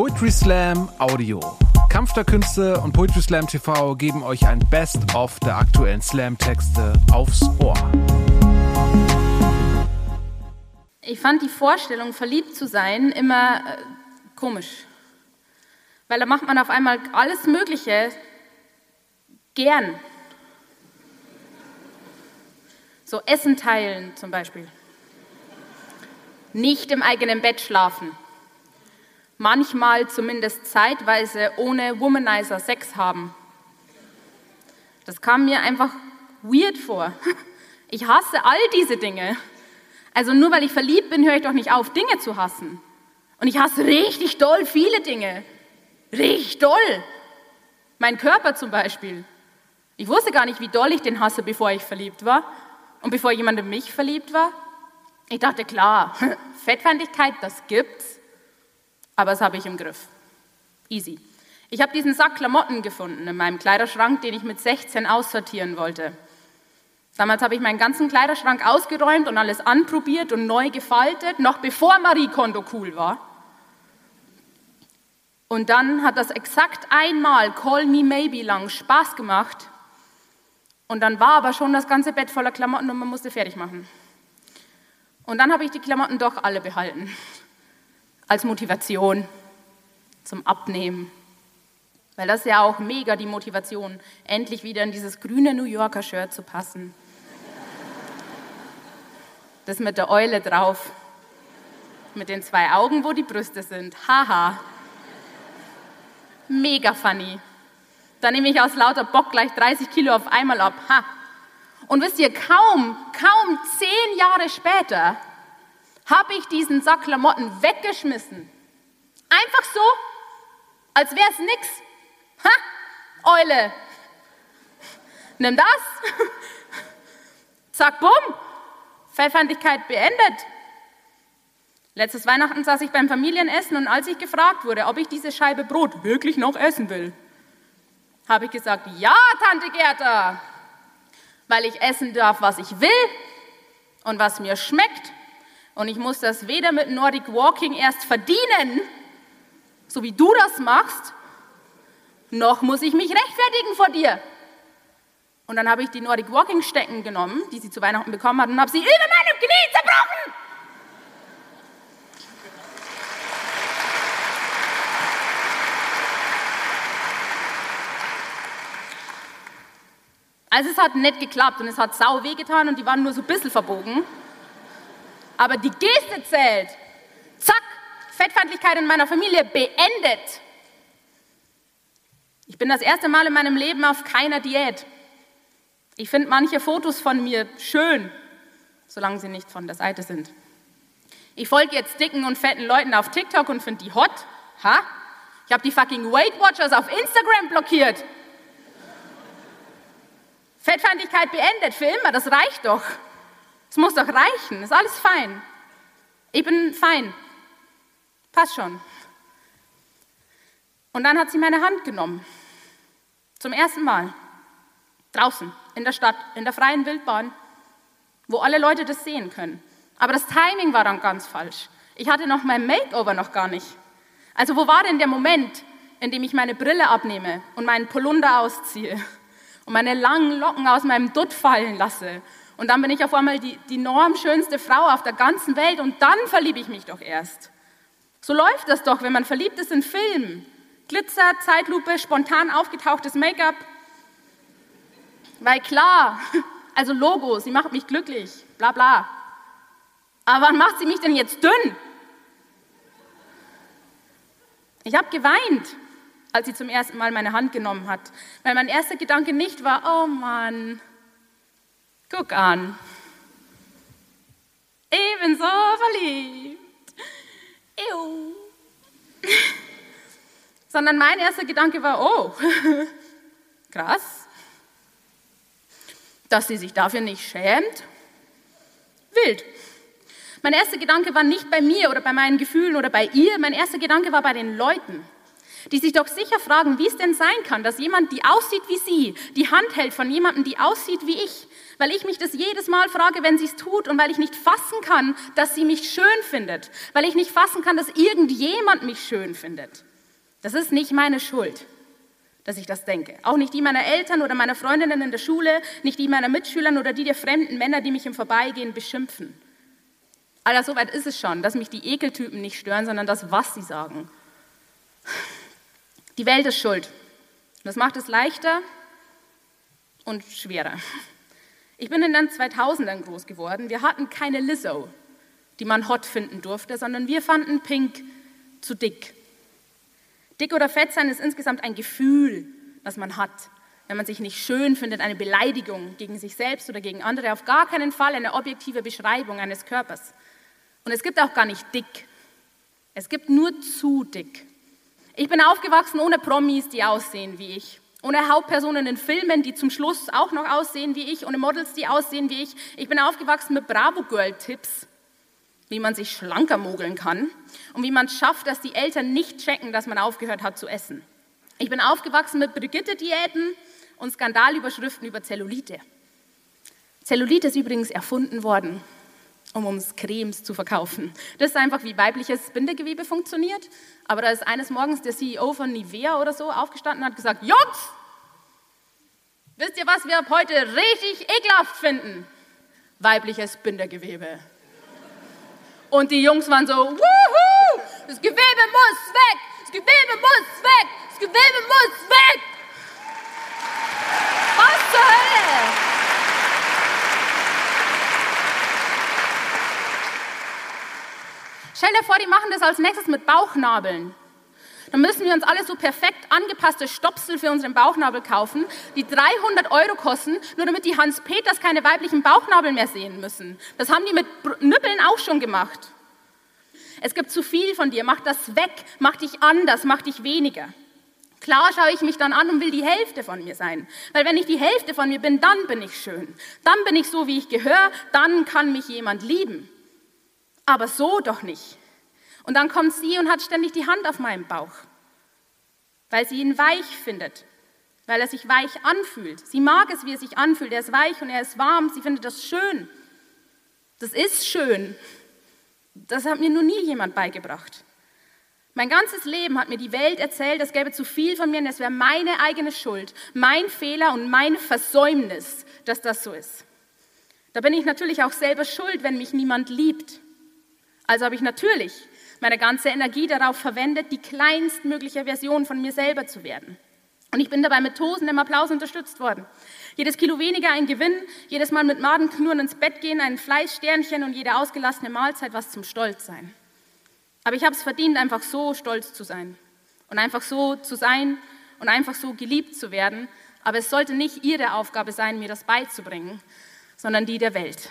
Poetry Slam Audio. Kampf der Künste und Poetry Slam TV geben euch ein Best-of der aktuellen Slam-Texte aufs Ohr. Ich fand die Vorstellung, verliebt zu sein, immer äh, komisch. Weil da macht man auf einmal alles Mögliche gern. So Essen teilen zum Beispiel. Nicht im eigenen Bett schlafen. Manchmal zumindest zeitweise ohne Womanizer Sex haben. Das kam mir einfach weird vor. Ich hasse all diese Dinge. Also nur weil ich verliebt bin, höre ich doch nicht auf, Dinge zu hassen. Und ich hasse richtig doll viele Dinge. Richtig doll. Mein Körper zum Beispiel. Ich wusste gar nicht, wie doll ich den hasse, bevor ich verliebt war und bevor jemand in mich verliebt war. Ich dachte, klar, Fettfeindlichkeit, das gibt's, aber das habe ich im Griff. Easy. Ich habe diesen Sack Klamotten gefunden in meinem Kleiderschrank, den ich mit 16 aussortieren wollte. Damals habe ich meinen ganzen Kleiderschrank ausgeräumt und alles anprobiert und neu gefaltet, noch bevor Marie Kondo cool war. Und dann hat das exakt einmal Call Me Maybe lang Spaß gemacht. Und dann war aber schon das ganze Bett voller Klamotten und man musste fertig machen. Und dann habe ich die Klamotten doch alle behalten. Als Motivation zum Abnehmen. Weil das ist ja auch mega die Motivation, endlich wieder in dieses grüne New Yorker Shirt zu passen. Das mit der Eule drauf. Mit den zwei Augen, wo die Brüste sind. Haha. Mega funny. Da nehme ich aus lauter Bock gleich 30 Kilo auf einmal ab. Ha. Und wisst ihr, kaum, kaum zehn Jahre später habe ich diesen Sack Klamotten weggeschmissen. Einfach so, als wäre es nix. Ha, Eule. Nimm das. Zack, bumm. Fettfeindlichkeit beendet. Letztes Weihnachten saß ich beim Familienessen und als ich gefragt wurde, ob ich diese Scheibe Brot wirklich noch essen will, habe ich gesagt, ja, Tante Gerda, weil ich essen darf, was ich will und was mir schmeckt. Und ich muss das weder mit Nordic Walking erst verdienen, so wie du das machst, noch muss ich mich rechtfertigen vor dir. Und dann habe ich die Nordic Walking Stecken genommen, die sie zu Weihnachten bekommen hat, und habe sie über meinem Knie zerbrochen. Also es hat nicht geklappt und es hat sau wehgetan und die waren nur so ein bisschen verbogen. Aber die Geste zählt. Zack, Fettfeindlichkeit in meiner Familie beendet. Ich bin das erste Mal in meinem Leben auf keiner Diät. Ich finde manche Fotos von mir schön, solange sie nicht von der Seite sind. Ich folge jetzt dicken und fetten Leuten auf TikTok und finde die hot. Ha? Ich habe die fucking Weight Watchers auf Instagram blockiert. Fettfeindlichkeit beendet für immer, das reicht doch. Es muss doch reichen, ist alles fein. Ich bin fein. Passt schon. Und dann hat sie meine Hand genommen. Zum ersten Mal. Draußen, in der Stadt, in der freien Wildbahn, wo alle Leute das sehen können. Aber das Timing war dann ganz falsch. Ich hatte noch mein Makeover noch gar nicht. Also wo war denn der Moment, in dem ich meine Brille abnehme und meinen Polunder ausziehe und meine langen Locken aus meinem Dutt fallen lasse. Und dann bin ich auf einmal die, die normschönste Frau auf der ganzen Welt und dann verliebe ich mich doch erst. So läuft das doch, wenn man verliebt ist in Filmen. Glitzer, Zeitlupe, spontan aufgetauchtes Make-up. Weil klar, also Logo, sie macht mich glücklich, bla bla. Aber wann macht sie mich denn jetzt dünn? Ich habe geweint als sie zum ersten Mal meine Hand genommen hat. Weil mein erster Gedanke nicht war, oh Mann, guck an. Ich bin so verliebt. Ew. Sondern mein erster Gedanke war, oh, krass, dass sie sich dafür nicht schämt. Wild. Mein erster Gedanke war nicht bei mir oder bei meinen Gefühlen oder bei ihr, mein erster Gedanke war bei den Leuten die sich doch sicher fragen, wie es denn sein kann, dass jemand, die aussieht wie sie, die Hand hält von jemandem, die aussieht wie ich, weil ich mich das jedes Mal frage, wenn sie es tut und weil ich nicht fassen kann, dass sie mich schön findet, weil ich nicht fassen kann, dass irgendjemand mich schön findet. Das ist nicht meine Schuld, dass ich das denke. Auch nicht die meiner Eltern oder meiner Freundinnen in der Schule, nicht die meiner Mitschülern oder die der fremden Männer, die mich im Vorbeigehen beschimpfen. Alter, so weit ist es schon, dass mich die Ekeltypen nicht stören, sondern das, was sie sagen. Die Welt ist schuld. Das macht es leichter und schwerer. Ich bin in den 2000ern groß geworden. Wir hatten keine Lizzo, die man hot finden durfte, sondern wir fanden Pink zu dick. Dick oder fett sein ist insgesamt ein Gefühl, das man hat. Wenn man sich nicht schön findet, eine Beleidigung gegen sich selbst oder gegen andere, auf gar keinen Fall eine objektive Beschreibung eines Körpers. Und es gibt auch gar nicht dick. Es gibt nur zu dick. Ich bin aufgewachsen ohne Promis, die aussehen wie ich. Ohne Hauptpersonen in Filmen, die zum Schluss auch noch aussehen wie ich. Ohne Models, die aussehen wie ich. Ich bin aufgewachsen mit Bravo-Girl-Tipps, wie man sich schlanker mogeln kann und wie man es schafft, dass die Eltern nicht checken, dass man aufgehört hat zu essen. Ich bin aufgewachsen mit Brigitte-Diäten und Skandalüberschriften über Zellulite. Zellulite ist übrigens erfunden worden um uns Cremes zu verkaufen. Das ist einfach, wie weibliches Bindegewebe funktioniert. Aber da ist eines Morgens der CEO von Nivea oder so aufgestanden und hat gesagt, Jungs, wisst ihr, was wir ab heute richtig ekelhaft finden? Weibliches Bindegewebe. Und die Jungs waren so, wuhu, das Gewebe muss weg, das Gewebe muss weg, das Gewebe muss weg. Stell dir vor, die machen das als nächstes mit Bauchnabeln. Dann müssen wir uns alle so perfekt angepasste Stopsel für unseren Bauchnabel kaufen, die 300 Euro kosten, nur damit die Hans-Peters keine weiblichen Bauchnabel mehr sehen müssen. Das haben die mit Nüppeln auch schon gemacht. Es gibt zu viel von dir, mach das weg, mach dich anders, mach dich weniger. Klar schaue ich mich dann an und will die Hälfte von mir sein. Weil wenn ich die Hälfte von mir bin, dann bin ich schön. Dann bin ich so, wie ich gehöre, dann kann mich jemand lieben aber so doch nicht. Und dann kommt sie und hat ständig die Hand auf meinem Bauch, weil sie ihn weich findet, weil er sich weich anfühlt. Sie mag es, wie er sich anfühlt. Er ist weich und er ist warm. Sie findet das schön. Das ist schön. Das hat mir nur nie jemand beigebracht. Mein ganzes Leben hat mir die Welt erzählt, es gäbe zu viel von mir und es wäre meine eigene Schuld, mein Fehler und mein Versäumnis, dass das so ist. Da bin ich natürlich auch selber schuld, wenn mich niemand liebt. Also habe ich natürlich meine ganze Energie darauf verwendet, die kleinstmögliche Version von mir selber zu werden. Und ich bin dabei mit tosendem Applaus unterstützt worden. Jedes Kilo weniger ein Gewinn, jedes Mal mit Madenknurren ins Bett gehen, ein Fleischsternchen und jede ausgelassene Mahlzeit was zum Stolz sein. Aber ich habe es verdient, einfach so stolz zu sein und einfach so zu sein und einfach so geliebt zu werden. Aber es sollte nicht Ihre Aufgabe sein, mir das beizubringen, sondern die der Welt.